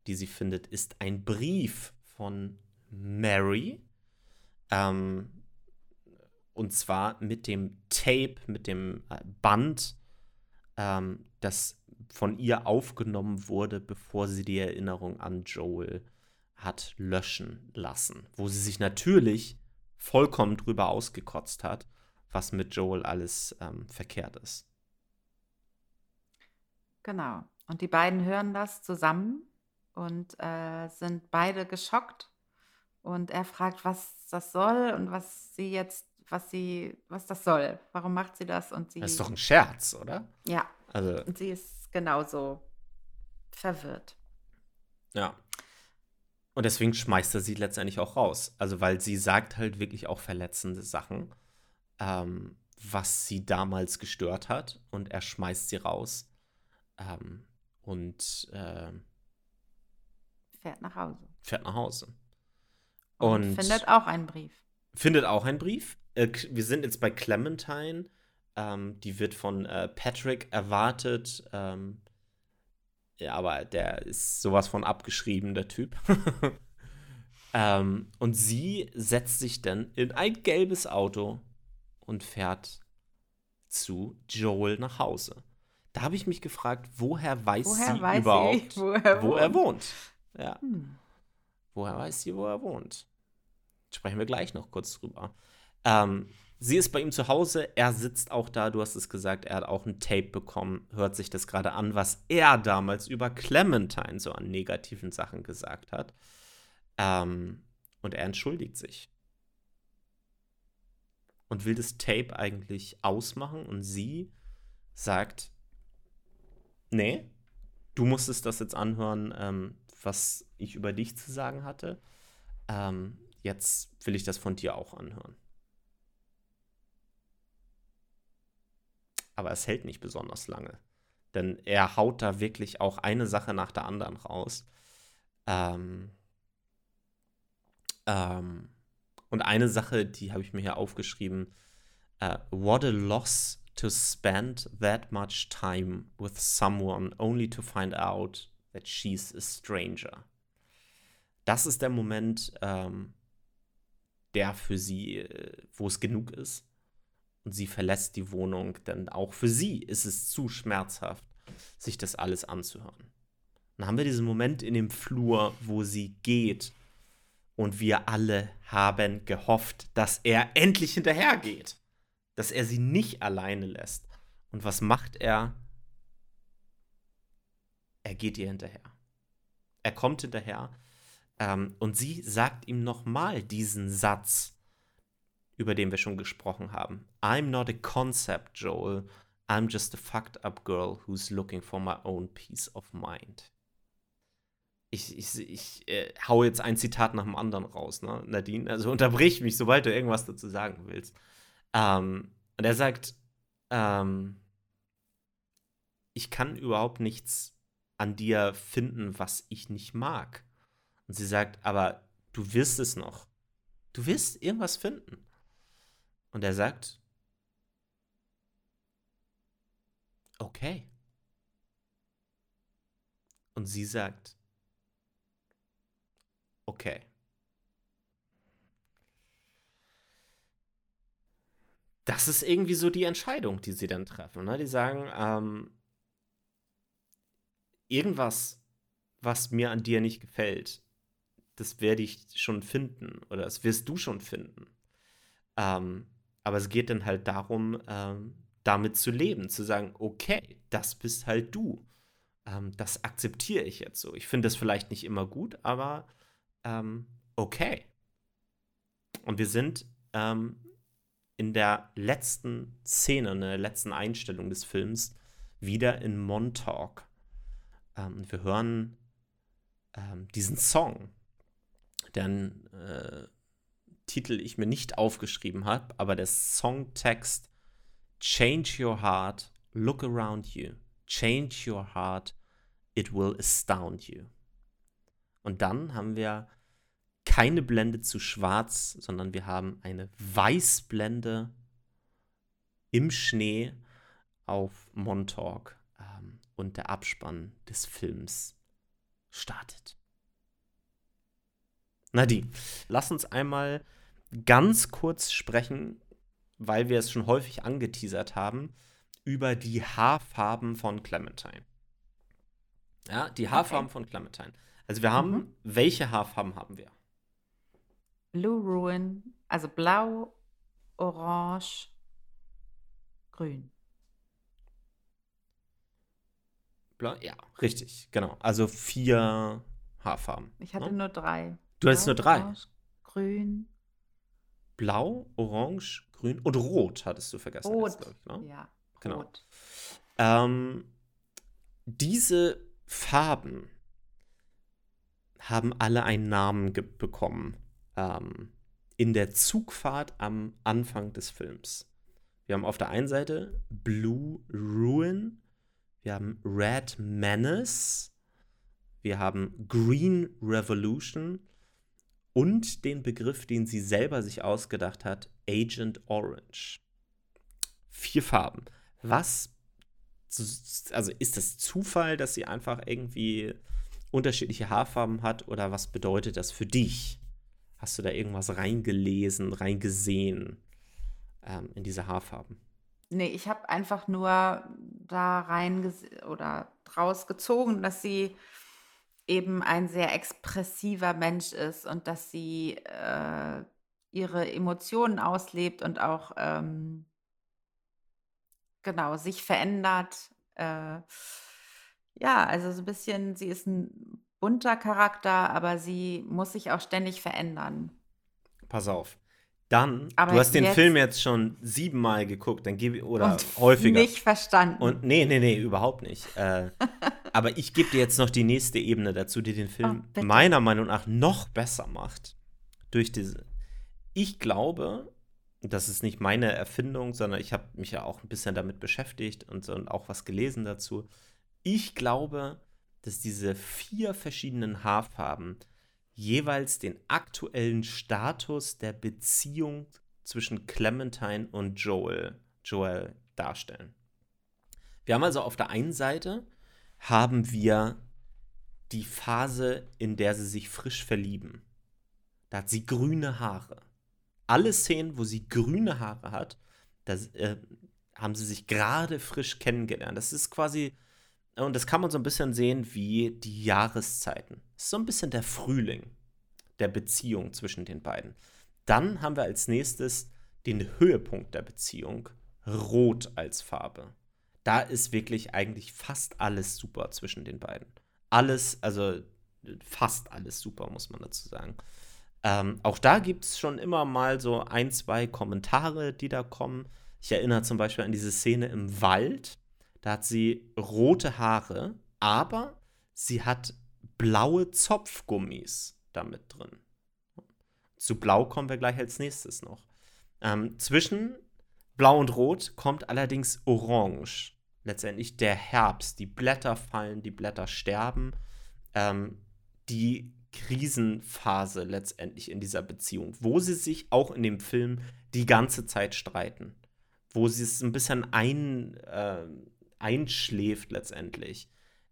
die sie findet, ist ein Brief von Mary. Ähm, und zwar mit dem Tape, mit dem äh, Band, ähm, das von ihr aufgenommen wurde, bevor sie die Erinnerung an Joel hat löschen lassen. Wo sie sich natürlich vollkommen drüber ausgekotzt hat, was mit Joel alles ähm, verkehrt ist. Genau. Und die beiden hören das zusammen und äh, sind beide geschockt. Und er fragt, was das soll und was sie jetzt, was sie, was das soll. Warum macht sie das? Und sie. Das ist doch ein Scherz, oder? Ja. Also. Und sie ist genauso verwirrt. Ja. Und deswegen schmeißt er sie letztendlich auch raus. Also, weil sie sagt halt wirklich auch verletzende Sachen, ähm, was sie damals gestört hat. Und er schmeißt sie raus. Ähm, und äh, fährt nach Hause. Fährt nach Hause. Und, und findet auch einen Brief. Findet auch einen Brief. Äh, wir sind jetzt bei Clementine. Ähm, die wird von äh, Patrick erwartet. Ähm, ja, aber der ist sowas von abgeschrieben, der Typ. ähm, und sie setzt sich dann in ein gelbes Auto und fährt zu Joel nach Hause. Da habe ich mich gefragt, woher weiß woher sie weiß überhaupt, sie, wo, er, wo wohnt. er wohnt? Ja. Hm. Woher weiß sie, wo er wohnt? Sprechen wir gleich noch kurz drüber. Ähm, Sie ist bei ihm zu Hause, er sitzt auch da, du hast es gesagt, er hat auch ein Tape bekommen, hört sich das gerade an, was er damals über Clementine so an negativen Sachen gesagt hat. Ähm, und er entschuldigt sich. Und will das Tape eigentlich ausmachen und sie sagt, nee, du musstest das jetzt anhören, ähm, was ich über dich zu sagen hatte. Ähm, jetzt will ich das von dir auch anhören. Aber es hält nicht besonders lange. Denn er haut da wirklich auch eine Sache nach der anderen raus. Ähm, ähm, und eine Sache, die habe ich mir hier aufgeschrieben. Uh, what a loss to spend that much time with someone only to find out that she's a stranger. Das ist der Moment, ähm, der für sie, äh, wo es genug ist und sie verlässt die Wohnung, denn auch für sie ist es zu schmerzhaft, sich das alles anzuhören. Dann haben wir diesen Moment in dem Flur, wo sie geht und wir alle haben gehofft, dass er endlich hinterhergeht, dass er sie nicht alleine lässt. Und was macht er? Er geht ihr hinterher. Er kommt hinterher ähm, und sie sagt ihm nochmal diesen Satz, über den wir schon gesprochen haben. I'm not a concept, Joel. I'm just a fucked up girl who's looking for my own peace of mind. Ich, ich, ich äh, hau jetzt ein Zitat nach dem anderen raus, ne, Nadine? Also unterbrich mich, sobald du irgendwas dazu sagen willst. Ähm, und er sagt, ähm, ich kann überhaupt nichts an dir finden, was ich nicht mag. Und sie sagt, aber du wirst es noch. Du wirst irgendwas finden. Und er sagt, okay. Und sie sagt, okay. Das ist irgendwie so die Entscheidung, die sie dann treffen. Ne? Die sagen, ähm, irgendwas, was mir an dir nicht gefällt, das werde ich schon finden oder das wirst du schon finden. Ähm, aber es geht dann halt darum, ähm, damit zu leben, zu sagen, okay, das bist halt du. Ähm, das akzeptiere ich jetzt so. Ich finde das vielleicht nicht immer gut, aber ähm, okay. Und wir sind ähm, in der letzten Szene, in der letzten Einstellung des Films wieder in Montauk. Ähm, wir hören ähm, diesen Song, deren äh, Titel ich mir nicht aufgeschrieben habe, aber der Songtext Change your heart, look around you. Change your heart, it will astound you. Und dann haben wir keine Blende zu schwarz, sondern wir haben eine Weißblende im Schnee auf Montauk ähm, und der Abspann des Films startet. Nadine, lass uns einmal ganz kurz sprechen, weil wir es schon häufig angeteasert haben, über die Haarfarben von Clementine. Ja, die Haarfarben okay. von Clementine. Also wir haben, mhm. welche Haarfarben haben wir? Blue Ruin, also blau, orange, grün. Blau, ja, richtig, genau. Also vier Haarfarben. Ich hatte ne? nur drei. Du hattest nur drei. Orange, grün. Blau, orange, grün und rot hattest du vergessen. Rot, jetzt, ich, ne? ja. Genau. Rot. Ähm, diese Farben haben alle einen Namen bekommen ähm, in der Zugfahrt am Anfang des Films. Wir haben auf der einen Seite Blue Ruin, wir haben Red Menace, wir haben Green Revolution und den Begriff, den sie selber sich ausgedacht hat, Agent Orange. Vier Farben. Was, also ist das Zufall, dass sie einfach irgendwie unterschiedliche Haarfarben hat oder was bedeutet das für dich? Hast du da irgendwas reingelesen, reingesehen ähm, in diese Haarfarben? Nee, ich habe einfach nur da rein oder draus gezogen, dass sie eben ein sehr expressiver Mensch ist und dass sie äh, ihre Emotionen auslebt und auch ähm, genau sich verändert. Äh, ja, also so ein bisschen, sie ist ein bunter Charakter, aber sie muss sich auch ständig verändern. Pass auf. Dann, aber du hast den Film jetzt schon siebenmal geguckt, dann gebe oder häufiger. Nicht verstanden. Und nee, nee, nee, überhaupt nicht. Äh, aber ich gebe dir jetzt noch die nächste Ebene dazu, die den Film oh, meiner Meinung nach noch besser macht. Durch diese. Ich glaube, das ist nicht meine Erfindung, sondern ich habe mich ja auch ein bisschen damit beschäftigt und, und auch was gelesen dazu. Ich glaube, dass diese vier verschiedenen Haarfarben jeweils den aktuellen Status der Beziehung zwischen Clementine und Joel, Joel darstellen. Wir haben also auf der einen Seite haben wir die Phase, in der sie sich frisch verlieben. Da hat sie grüne Haare. Alle Szenen, wo sie grüne Haare hat, da äh, haben sie sich gerade frisch kennengelernt. Das ist quasi und das kann man so ein bisschen sehen wie die Jahreszeiten. So ein bisschen der Frühling der Beziehung zwischen den beiden. Dann haben wir als nächstes den Höhepunkt der Beziehung, Rot als Farbe. Da ist wirklich eigentlich fast alles super zwischen den beiden. Alles, also fast alles super, muss man dazu sagen. Ähm, auch da gibt es schon immer mal so ein, zwei Kommentare, die da kommen. Ich erinnere zum Beispiel an diese Szene im Wald, da hat sie rote Haare, aber sie hat blaue Zopfgummis damit drin. Zu Blau kommen wir gleich als nächstes noch. Ähm, zwischen Blau und Rot kommt allerdings Orange. Letztendlich der Herbst. Die Blätter fallen, die Blätter sterben. Ähm, die Krisenphase letztendlich in dieser Beziehung, wo sie sich auch in dem Film die ganze Zeit streiten. Wo sie es ein bisschen ein, äh, einschläft letztendlich.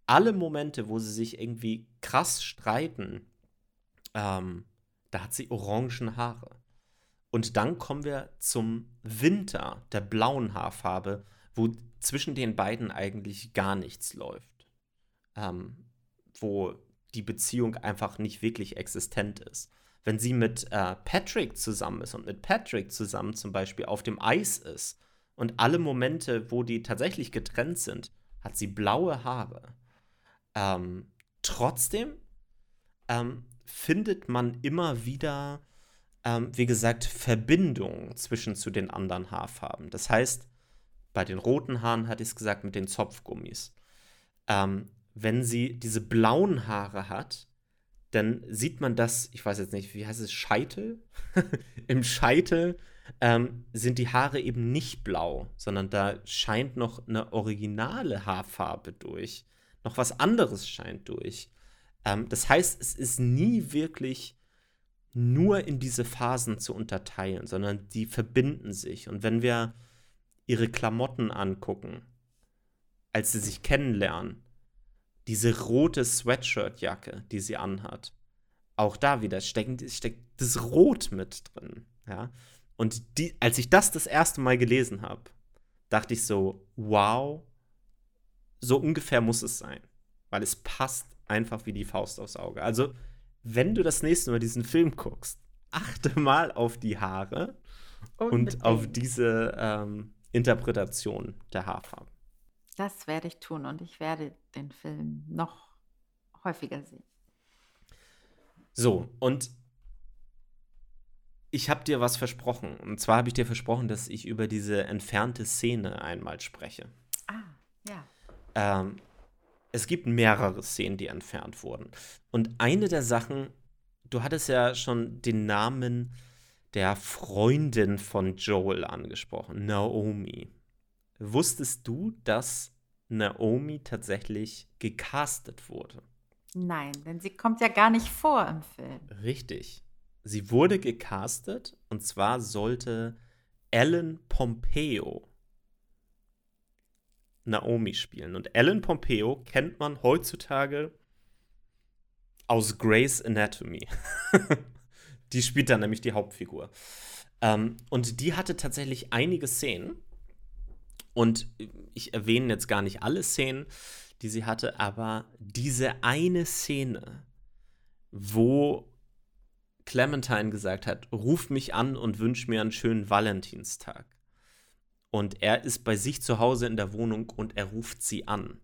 Alle Momente, wo sie sich irgendwie krass streiten, ähm, da hat sie orangen Haare. Und dann kommen wir zum Winter der blauen Haarfarbe, wo zwischen den beiden eigentlich gar nichts läuft. Ähm, wo die Beziehung einfach nicht wirklich existent ist. Wenn sie mit äh, Patrick zusammen ist und mit Patrick zusammen zum Beispiel auf dem Eis ist, und alle Momente, wo die tatsächlich getrennt sind, hat sie blaue Haare. Ähm, trotzdem ähm, findet man immer wieder ähm, wie gesagt, Verbindungen zwischen zu den anderen Haarfarben. Das heißt, bei den roten Haaren hatte ich es gesagt mit den Zopfgummis. Ähm, wenn sie diese blauen Haare hat, dann sieht man das, ich weiß jetzt nicht, wie heißt es, Scheitel? Im Scheitel ähm, sind die Haare eben nicht blau, sondern da scheint noch eine originale Haarfarbe durch. Noch was anderes scheint durch. Ähm, das heißt, es ist nie wirklich nur in diese Phasen zu unterteilen, sondern die verbinden sich. Und wenn wir ihre Klamotten angucken, als sie sich kennenlernen, diese rote Sweatshirt-Jacke, die sie anhat, auch da wieder steckt, steckt das Rot mit drin. Ja? Und die, als ich das das erste Mal gelesen habe, dachte ich so, wow, so ungefähr muss es sein. Weil es passt einfach wie die Faust aufs Auge. Also, wenn du das nächste Mal diesen Film guckst, achte mal auf die Haare Unbedingt. und auf diese ähm, Interpretation der Haarfarben. Das werde ich tun und ich werde den Film noch häufiger sehen. So, und ich habe dir was versprochen. Und zwar habe ich dir versprochen, dass ich über diese entfernte Szene einmal spreche. Ah, ja. Ähm, es gibt mehrere Szenen, die entfernt wurden. Und eine der Sachen, du hattest ja schon den Namen der Freundin von Joel angesprochen, Naomi. Wusstest du, dass Naomi tatsächlich gecastet wurde? Nein, denn sie kommt ja gar nicht vor im Film. Richtig sie wurde gecastet und zwar sollte Ellen Pompeo Naomi spielen. Und Ellen Pompeo kennt man heutzutage aus Grey's Anatomy. die spielt dann nämlich die Hauptfigur. Ähm, und die hatte tatsächlich einige Szenen. Und ich erwähne jetzt gar nicht alle Szenen, die sie hatte, aber diese eine Szene, wo Clementine gesagt hat, ruf mich an und wünsch mir einen schönen Valentinstag. Und er ist bei sich zu Hause in der Wohnung und er ruft sie an.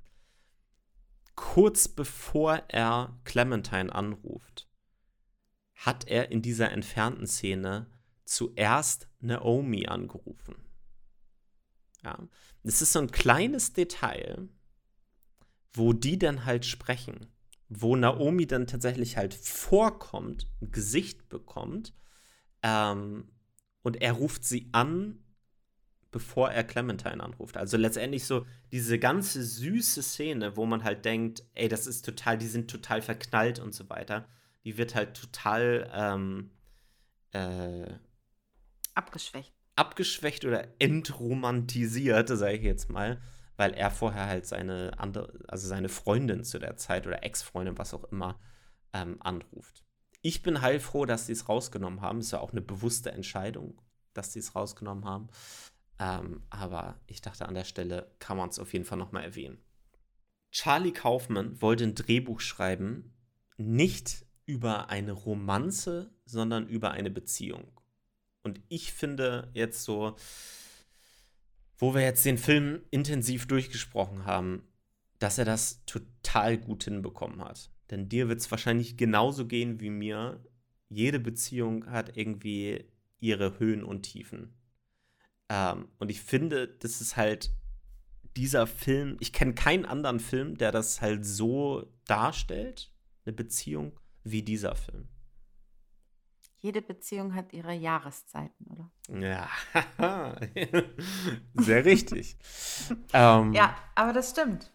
Kurz bevor er Clementine anruft, hat er in dieser entfernten Szene zuerst Naomi angerufen. Ja, das ist so ein kleines Detail, wo die dann halt sprechen wo Naomi dann tatsächlich halt vorkommt, ein Gesicht bekommt ähm, und er ruft sie an, bevor er Clementine anruft. Also letztendlich so diese ganze süße Szene, wo man halt denkt, ey, das ist total, die sind total verknallt und so weiter, die wird halt total ähm, äh, abgeschwächt. Abgeschwächt oder entromantisiert, sage ich jetzt mal weil er vorher halt seine andere, also seine Freundin zu der Zeit oder Ex-Freundin, was auch immer, ähm, anruft. Ich bin heilfroh, dass sie es rausgenommen haben. Ist ja auch eine bewusste Entscheidung, dass sie es rausgenommen haben. Ähm, aber ich dachte, an der Stelle kann man es auf jeden Fall nochmal erwähnen. Charlie Kaufman wollte ein Drehbuch schreiben, nicht über eine Romanze, sondern über eine Beziehung. Und ich finde jetzt so, wo wir jetzt den Film intensiv durchgesprochen haben, dass er das total gut hinbekommen hat. Denn dir wird es wahrscheinlich genauso gehen wie mir. Jede Beziehung hat irgendwie ihre Höhen und Tiefen. Ähm, und ich finde, das ist halt dieser Film, ich kenne keinen anderen Film, der das halt so darstellt, eine Beziehung, wie dieser Film. Jede Beziehung hat ihre Jahreszeiten, oder? Ja, sehr richtig. ähm, ja, aber das stimmt.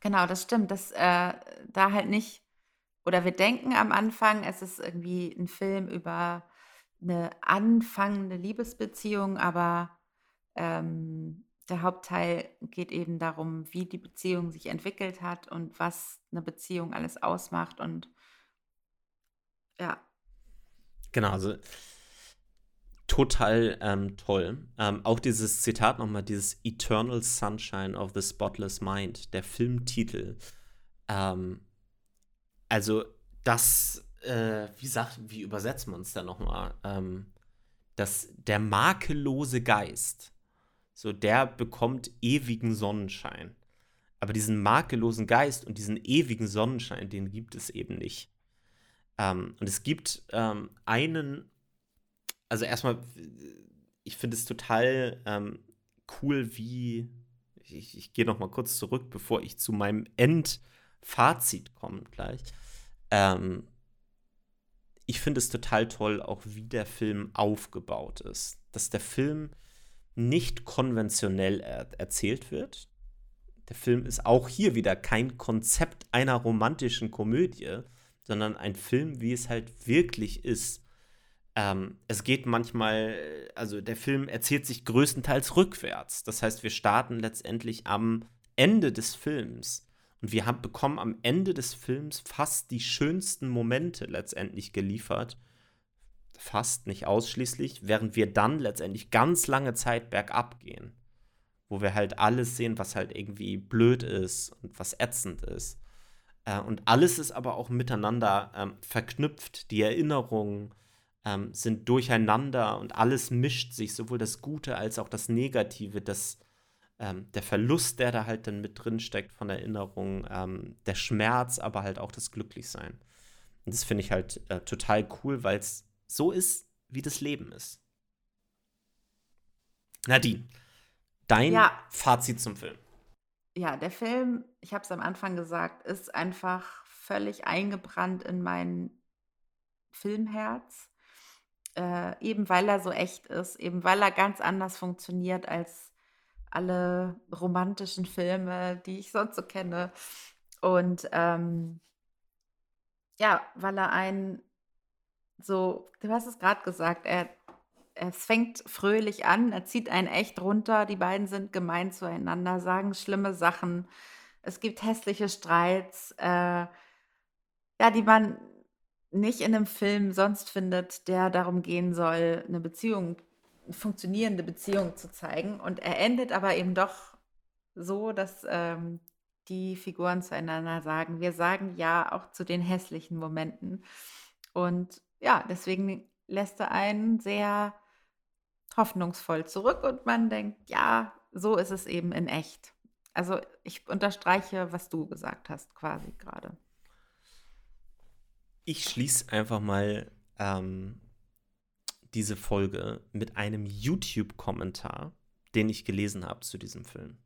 Genau, das stimmt. Dass äh, da halt nicht, oder wir denken am Anfang, es ist irgendwie ein Film über eine anfangende Liebesbeziehung, aber ähm, der Hauptteil geht eben darum, wie die Beziehung sich entwickelt hat und was eine Beziehung alles ausmacht und ja, Genau, also total ähm, toll. Ähm, auch dieses Zitat nochmal, dieses Eternal Sunshine of the Spotless Mind, der Filmtitel. Ähm, also das, äh, wie sagt, wie übersetzt man es da nochmal? Ähm, das, der makellose Geist, so der bekommt ewigen Sonnenschein. Aber diesen makellosen Geist und diesen ewigen Sonnenschein, den gibt es eben nicht. Ähm, und es gibt ähm, einen also erstmal, ich finde es total ähm, cool, wie. Ich, ich gehe noch mal kurz zurück, bevor ich zu meinem Endfazit komme gleich. Ähm, ich finde es total toll, auch wie der Film aufgebaut ist. Dass der Film nicht konventionell er erzählt wird. Der Film ist auch hier wieder kein Konzept einer romantischen Komödie, sondern ein Film, wie es halt wirklich ist. Ähm, es geht manchmal, also der Film erzählt sich größtenteils rückwärts. Das heißt, wir starten letztendlich am Ende des Films. Und wir haben, bekommen am Ende des Films fast die schönsten Momente letztendlich geliefert. Fast, nicht ausschließlich, während wir dann letztendlich ganz lange Zeit bergab gehen. Wo wir halt alles sehen, was halt irgendwie blöd ist und was ätzend ist. Äh, und alles ist aber auch miteinander ähm, verknüpft. Die Erinnerungen ähm, sind durcheinander und alles mischt sich, sowohl das Gute als auch das Negative, das, ähm, der Verlust, der da halt dann mit drin steckt von Erinnerungen, ähm, der Schmerz, aber halt auch das Glücklichsein. Und das finde ich halt äh, total cool, weil es so ist, wie das Leben ist. Nadine, dein ja. Fazit zum Film ja, der Film, ich habe es am Anfang gesagt, ist einfach völlig eingebrannt in mein Filmherz. Äh, eben weil er so echt ist, eben weil er ganz anders funktioniert als alle romantischen Filme, die ich sonst so kenne. Und ähm, ja, weil er einen so, du hast es gerade gesagt, er es fängt fröhlich an, er zieht einen echt runter, die beiden sind gemein zueinander, sagen schlimme Sachen, es gibt hässliche Streits, äh, ja, die man nicht in einem Film sonst findet, der darum gehen soll, eine Beziehung, eine funktionierende Beziehung zu zeigen. Und er endet aber eben doch so, dass ähm, die Figuren zueinander sagen, wir sagen ja auch zu den hässlichen Momenten. Und ja, deswegen lässt er einen sehr hoffnungsvoll zurück und man denkt, ja, so ist es eben in echt. Also ich unterstreiche, was du gesagt hast, quasi gerade. Ich schließe einfach mal ähm, diese Folge mit einem YouTube-Kommentar, den ich gelesen habe zu diesem Film.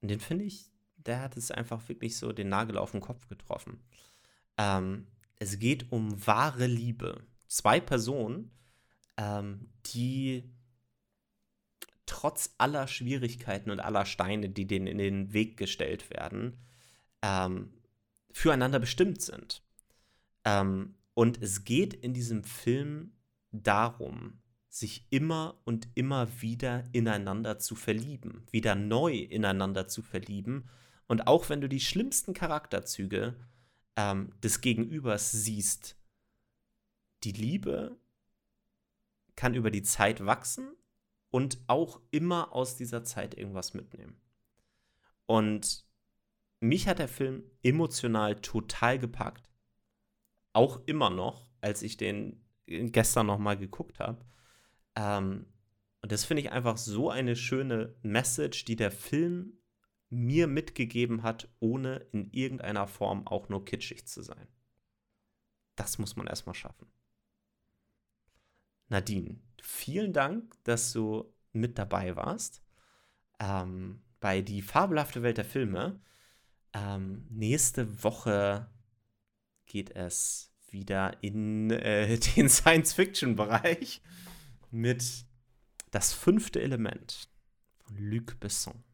Und den finde ich, der hat es einfach wirklich so den Nagel auf den Kopf getroffen. Ähm, es geht um wahre Liebe. Zwei Personen, ähm, die trotz aller Schwierigkeiten und aller Steine, die denen in den Weg gestellt werden, ähm, füreinander bestimmt sind. Ähm, und es geht in diesem Film darum, sich immer und immer wieder ineinander zu verlieben, wieder neu ineinander zu verlieben. Und auch wenn du die schlimmsten Charakterzüge ähm, des Gegenübers siehst, die Liebe kann über die Zeit wachsen und auch immer aus dieser Zeit irgendwas mitnehmen. Und mich hat der Film emotional total gepackt. Auch immer noch, als ich den gestern noch mal geguckt habe. Ähm, und das finde ich einfach so eine schöne Message, die der Film mir mitgegeben hat, ohne in irgendeiner Form auch nur kitschig zu sein. Das muss man erstmal schaffen. Nadine, vielen Dank, dass du mit dabei warst ähm, bei Die fabelhafte Welt der Filme. Ähm, nächste Woche geht es wieder in äh, den Science-Fiction-Bereich mit Das fünfte Element von Luc Besson.